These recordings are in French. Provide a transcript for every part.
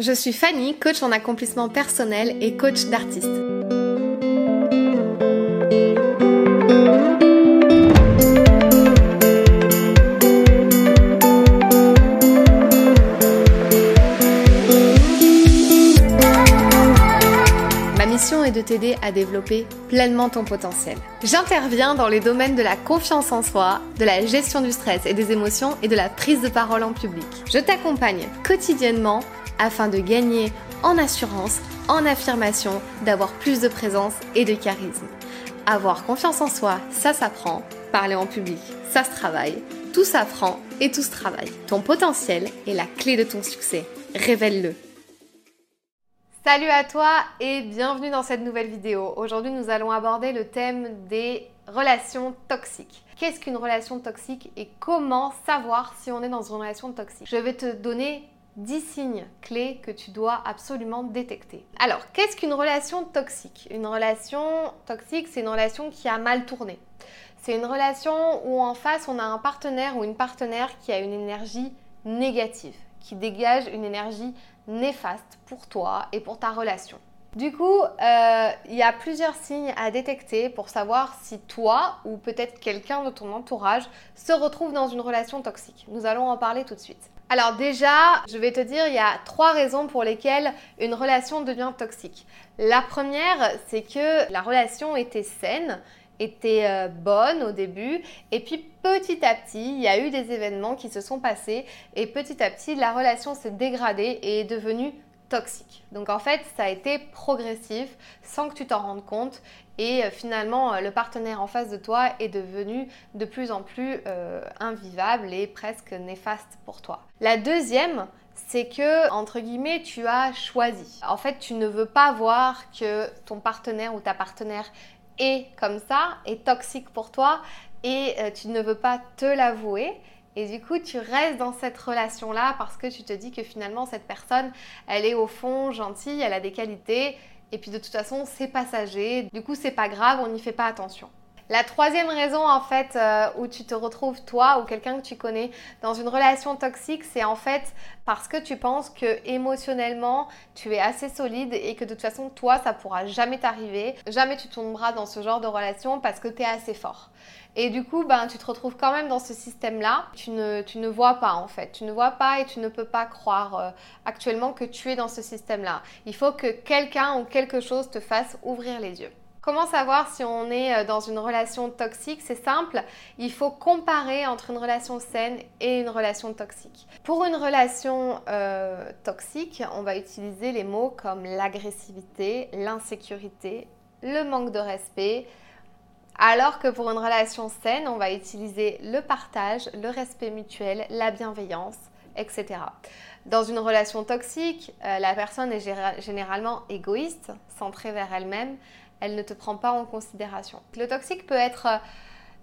Je suis Fanny, coach en accomplissement personnel et coach d'artiste. Ma mission est de t'aider à développer pleinement ton potentiel. J'interviens dans les domaines de la confiance en soi, de la gestion du stress et des émotions et de la prise de parole en public. Je t'accompagne quotidiennement afin de gagner en assurance, en affirmation, d'avoir plus de présence et de charisme. Avoir confiance en soi, ça s'apprend. Parler en public, ça se travaille. Tout s'apprend et tout se travaille. Ton potentiel est la clé de ton succès. Révèle-le. Salut à toi et bienvenue dans cette nouvelle vidéo. Aujourd'hui, nous allons aborder le thème des relations toxiques. Qu'est-ce qu'une relation toxique et comment savoir si on est dans une relation toxique? Je vais te donner 10 signes clés que tu dois absolument détecter. Alors, qu'est-ce qu'une relation toxique? Une relation toxique, c'est une relation qui a mal tourné. C'est une relation où en face, on a un partenaire ou une partenaire qui a une énergie négative, qui dégage une énergie néfaste pour toi et pour ta relation. Du coup, euh, il y a plusieurs signes à détecter pour savoir si toi ou peut-être quelqu'un de ton entourage se retrouve dans une relation toxique. Nous allons en parler tout de suite. Alors déjà, je vais te dire, il y a trois raisons pour lesquelles une relation devient toxique. La première, c'est que la relation était saine, était euh, bonne au début, et puis petit à petit, il y a eu des événements qui se sont passés, et petit à petit, la relation s'est dégradée et est devenue toxique. Donc en fait, ça a été progressif sans que tu t'en rendes compte et euh, finalement euh, le partenaire en face de toi est devenu de plus en plus euh, invivable et presque néfaste pour toi. La deuxième, c'est que, entre guillemets, tu as choisi. En fait, tu ne veux pas voir que ton partenaire ou ta partenaire est comme ça, est toxique pour toi, et tu ne veux pas te l'avouer. Et du coup, tu restes dans cette relation-là parce que tu te dis que finalement, cette personne, elle est au fond gentille, elle a des qualités. Et puis de toute façon, c'est passager. Du coup, c'est pas grave, on n'y fait pas attention. La troisième raison en fait euh, où tu te retrouves toi ou quelqu'un que tu connais dans une relation toxique, c'est en fait parce que tu penses que émotionnellement tu es assez solide et que de toute façon toi ça pourra jamais t'arriver, jamais tu tomberas dans ce genre de relation parce que tu es assez fort. Et du coup, ben, tu te retrouves quand même dans ce système-là. Tu ne, tu ne vois pas en fait. Tu ne vois pas et tu ne peux pas croire euh, actuellement que tu es dans ce système-là. Il faut que quelqu'un ou quelque chose te fasse ouvrir les yeux. Comment savoir si on est euh, dans une relation toxique? C'est simple, il faut comparer entre une relation saine et une relation toxique. Pour une relation euh, toxique, on va utiliser les mots comme l'agressivité, l'insécurité, le manque de respect, alors que pour une relation saine, on va utiliser le partage, le respect mutuel, la bienveillance, etc. Dans une relation toxique, euh, la personne est généralement égoïste, centrée vers elle-même, elle ne te prend pas en considération. Le toxique peut être euh,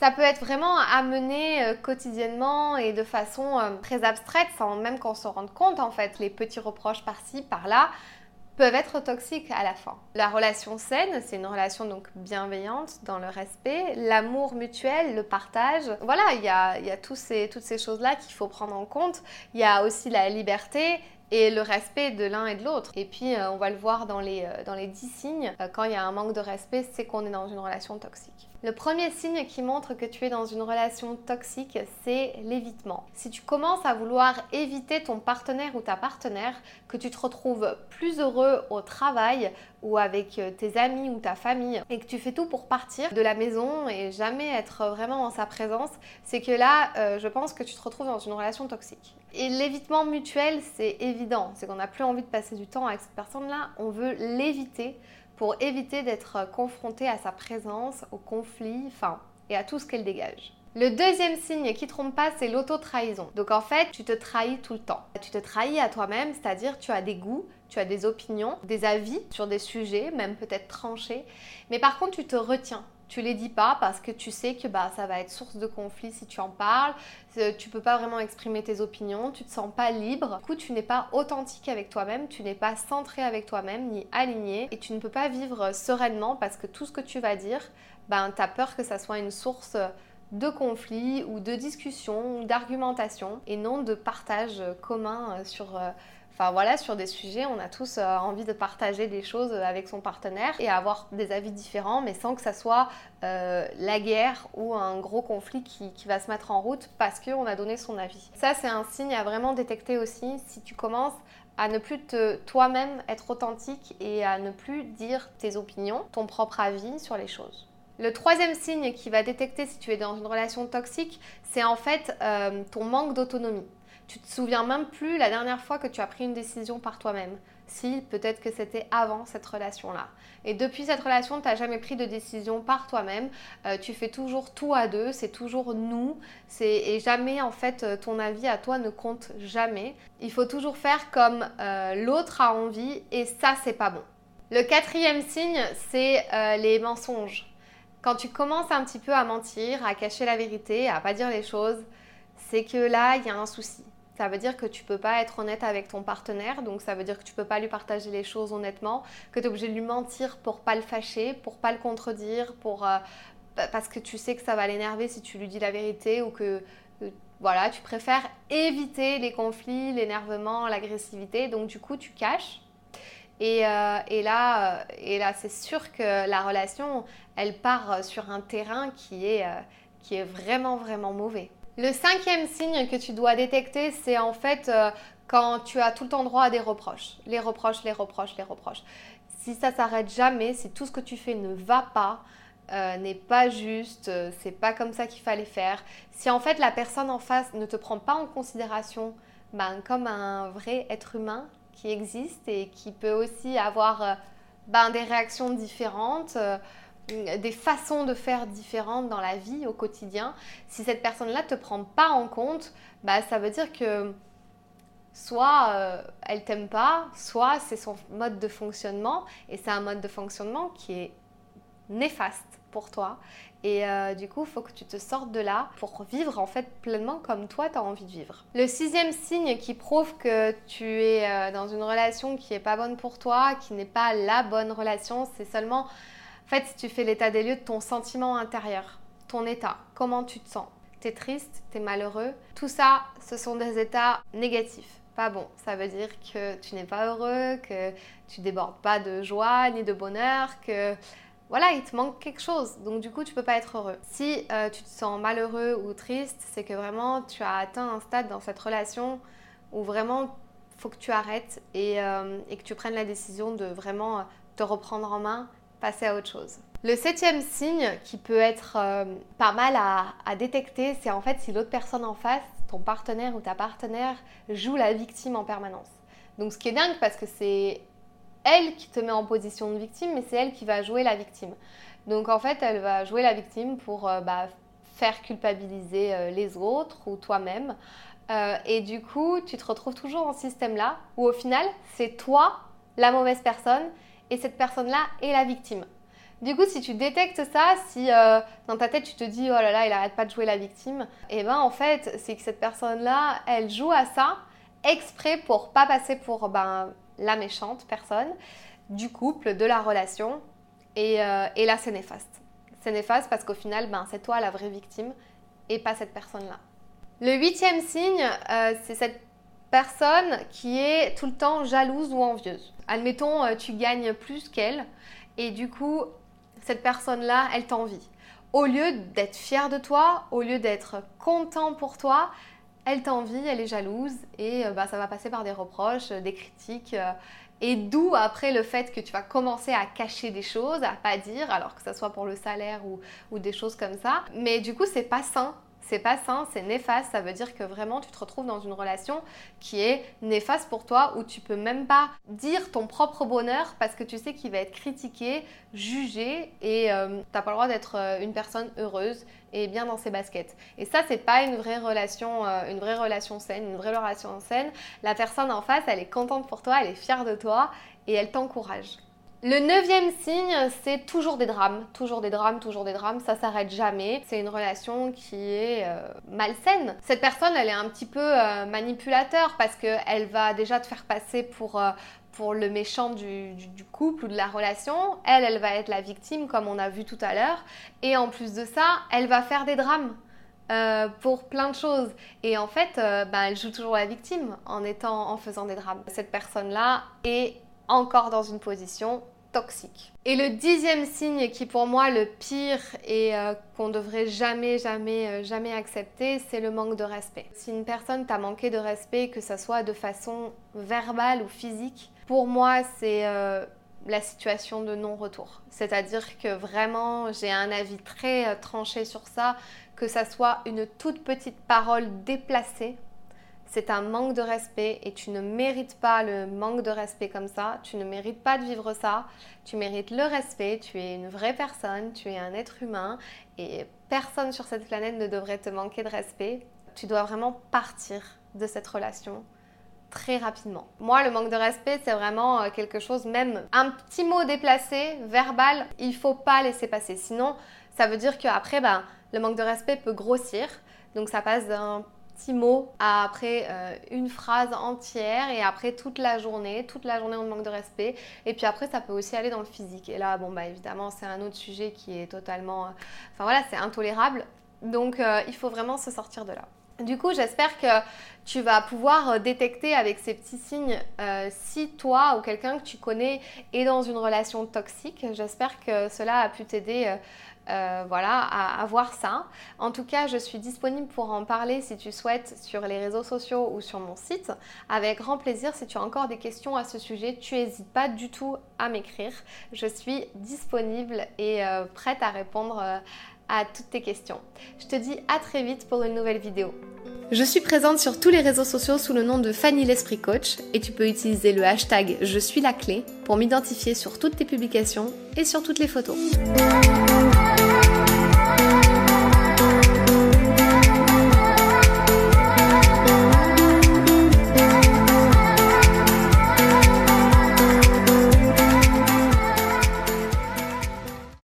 ça peut être vraiment amené euh, quotidiennement et de façon euh, très abstraite sans même qu'on se rende compte en fait. Les petits reproches par-ci, par-là peuvent être toxiques à la fin. La relation saine, c'est une relation donc bienveillante dans le respect, l'amour mutuel, le partage. Voilà, il y a, y a tous ces, toutes ces choses-là qu'il faut prendre en compte. Il y a aussi la liberté et le respect de l'un et de l'autre. Et puis, euh, on va le voir dans les, euh, dans les 10 signes. Euh, quand il y a un manque de respect, c'est qu'on est dans une relation toxique. Le premier signe qui montre que tu es dans une relation toxique, c'est l'évitement. Si tu commences à vouloir éviter ton partenaire ou ta partenaire, que tu te retrouves plus heureux au travail ou avec tes amis ou ta famille et que tu fais tout pour partir de la maison et jamais être vraiment en sa présence, c'est que là, je pense que tu te retrouves dans une relation toxique. Et l'évitement mutuel, c'est évident. C'est qu'on n'a plus envie de passer du temps avec cette personne-là. On veut l'éviter pour éviter d'être confronté à sa présence, au conflit, enfin, et à tout ce qu'elle dégage. Le deuxième signe qui trompe pas, c'est l'auto-trahison. Donc en fait, tu te trahis tout le temps. Tu te trahis à toi-même, c'est-à-dire tu as des goûts, tu as des opinions, des avis sur des sujets, même peut-être tranchés, mais par contre tu te retiens. Tu les dis pas parce que tu sais que bah, ça va être source de conflit si tu en parles. Euh, tu peux pas vraiment exprimer tes opinions. Tu te sens pas libre. Du coup, tu n'es pas authentique avec toi-même. Tu n'es pas centré avec toi-même ni aligné. Et tu ne peux pas vivre sereinement parce que tout ce que tu vas dire, ben, tu as peur que ça soit une source de conflit ou de discussion ou d'argumentation et non de partage commun sur euh, Enfin voilà, sur des sujets, on a tous euh, envie de partager des choses avec son partenaire et avoir des avis différents, mais sans que ça soit euh, la guerre ou un gros conflit qui, va se mettre en route parce qu'on a donné son avis. Ça, c'est un signe à vraiment détecter aussi si tu commences à ne plus toi-même être authentique et à ne plus dire tes opinions, ton propre avis sur les choses. Le troisième signe qui va détecter si tu es dans une relation toxique, c'est en fait euh, ton manque d'autonomie. Tu te souviens même plus la dernière fois que tu as pris une décision par toi-même. Si, peut-être que c'était avant cette relation-là. Et depuis cette relation, tu n'as jamais pris de décision par toi-même. Euh, tu fais toujours tout à deux, c'est toujours nous. Et jamais, en fait, euh, ton avis à toi ne compte jamais. Il faut toujours faire comme l'autre a envie et ça, c'est pas bon. Le quatrième signe, c'est les mensonges. Quand tu commences un petit peu à mentir, à cacher la vérité, à pas dire les choses, c'est que là, il y a un souci. Ça veut dire que tu peux pas être honnête avec ton partenaire, donc ça veut dire que tu peux pas lui partager les choses honnêtement, que tu es obligé de lui mentir pour pas le fâcher, pour pas le contredire, pour euh, parce que tu sais que ça va l'énerver si tu lui dis la vérité ou que euh, voilà, tu préfères éviter les conflits, l'énervement, l'agressivité, donc du coup tu caches euh, et, là, et là c'est sûr que la relation, elle part sur un terrain qui est, qui est vraiment, vraiment mauvais. Le cinquième signe que tu dois détecter, c'est en fait quand tu as tout le temps droit à des reproches. Les reproches, les reproches, les reproches. Si ça s'arrête jamais, si tout ce que tu fais ne va pas, n'est pas juste, c'est pas comme ça qu'il fallait faire. Si en fait la personne en face ne te prend pas en considération ben, comme un vrai être humain, qui existe et qui peut aussi avoir euh, ben, des réactions différentes, euh, des façons de faire différentes dans la vie au quotidien. Si cette personne-là ne te prend pas en compte, bah, ça veut dire que soit euh, elle t'aime pas, soit c'est son mode de fonctionnement et c'est un mode de fonctionnement qui est néfaste pour toi. Et euh, du coup, il faut que tu te sortes de là pour vivre en fait pleinement comme toi, tu as envie de vivre. Le sixième signe qui prouve que tu es euh, dans une relation qui n'est pas bonne pour toi, qui n'est pas la bonne relation, c'est seulement, en fait, tu fais l'état des lieux de ton sentiment intérieur, ton état, comment tu te sens? Tu es triste, tu es malheureux. Tout ça, ce sont des états négatifs pas bon. Ça veut dire que tu n'es pas heureux, que tu débordes pas de joie ni de bonheur, que voilà, il te manque quelque chose. Donc du coup, tu peux pas être heureux. Si euh, tu te sens malheureux ou triste, c'est que vraiment tu as atteint un stade dans cette relation où vraiment faut que tu arrêtes et, euh, que tu prennes la décision de vraiment euh, te reprendre en main, passer à autre chose. Le septième signe qui peut être pas mal à, détecter, c'est en fait si l'autre personne en face, ton partenaire ou ta partenaire, joue la victime en permanence. Donc ce qui est dingue parce que c'est elle qui te met en position de victime, mais c'est elle qui va jouer la victime. Donc en fait, elle va jouer la victime pour euh, bah, faire culpabiliser euh, les autres ou toi-même. Euh, et du coup, tu te retrouves toujours ce système-là où au final, c'est toi la mauvaise personne et cette personne-là est la victime. Du coup, si tu détectes ça, si dans ta tête tu te dis oh là là, il arrête pas de jouer la victime, et eh ben en fait, c'est que cette personne-là, elle joue à ça exprès pour pas passer pour ben, la méchante personne du couple, de la relation. Et, euh, là, c'est néfaste. C'est néfaste parce qu'au final, ben, c'est toi la vraie victime et pas cette personne-là. Le huitième signe, euh, c'est cette personne qui est tout le temps jalouse ou envieuse. Admettons, euh, tu gagnes plus qu'elle et du coup, cette personne-là, elle t'envie. Au lieu d'être fière de toi, au lieu d'être content pour toi, elle t'envie, elle est jalouse et euh, bah, ça va passer par des reproches, euh, des critiques. Et d'où après le fait que tu vas commencer à cacher des choses, à pas dire, alors que ce soit pour le salaire ou, ou des choses comme ça. Mais du coup, c'est pas sain c'est pas sain, c'est néfaste. Ça veut dire que vraiment tu te retrouves dans une relation qui est néfaste pour toi où tu peux même pas dire ton propre bonheur parce que tu sais qu'il va être critiqué, jugé et euh, tu n'as pas le droit d'être euh, une personne heureuse et bien dans ses baskets. Et ça, c'est pas une vraie relation, euh, une vraie relation saine, une vraie relation saine. La personne en face, elle est contente pour toi, elle est fière de toi et elle t'encourage. Le neuvième signe, c'est toujours des drames, toujours des drames, toujours des drames, ça s'arrête jamais. C'est une relation qui est euh, malsaine. Cette personne, elle est un petit peu euh, manipulateur parce qu'elle va déjà te faire passer pour, euh, pour le méchant du, couple ou de la relation. Elle, elle va être la victime comme on a vu tout à l'heure. Et en plus de ça, elle va faire des drames. pour plein de choses. Et en fait, bah, elle joue toujours la victime en étant, en faisant des drames. Cette personne-là est encore dans une position toxique. Et le dixième signe qui pour moi le pire et euh, qu'on devrait jamais, jamais, jamais accepter, c'est le manque de respect. Si une personne t'a manqué de respect, que ce soit de façon verbale ou physique, pour moi c'est la situation de non-retour. C'est-à-dire que vraiment, j'ai un avis très euh, tranché sur ça, que ça soit une toute petite parole déplacée. C'est un manque de respect et tu ne mérites pas le manque de respect comme ça. Tu ne mérites pas de vivre ça. Tu mérites le respect. Tu es une vraie personne. Tu es un être humain et personne sur cette planète ne devrait te manquer de respect. Tu dois vraiment partir de cette relation très rapidement. Moi, le manque de respect, c'est vraiment euh, quelque chose, même un petit mot déplacé, verbal, il faut pas laisser passer. Sinon, ça veut dire qu'après, ben, le manque de respect peut grossir. Donc ça passe d'un petit mot à après euh, une phrase entière et après toute la journée, toute la journée on manque de respect. Et puis après, ça peut aussi aller dans le physique. Et là, bon, bah évidemment, c'est un autre sujet qui est totalement. Euh, enfin voilà, c'est intolérable. Donc il faut vraiment se sortir de là. Du coup, j'espère que tu vas pouvoir euh, détecter avec ces petits signes euh, si toi ou quelqu'un que tu connais est dans une relation toxique. J'espère que cela a pu t'aider euh, à, voir ça. En tout cas, je suis disponible pour en parler si tu souhaites sur les réseaux sociaux ou sur mon site. Avec grand plaisir, si tu as encore des questions à ce sujet, tu n'hésites pas du tout à m'écrire. Je suis disponible et prête à répondre à toutes tes questions. Je te dis à très vite pour une nouvelle vidéo. Je suis présente sur tous les réseaux sociaux sous le nom de Fanny l'Esprit Coach et tu peux utiliser le hashtag Je suis la clé pour m'identifier sur toutes tes publications et sur toutes les photos.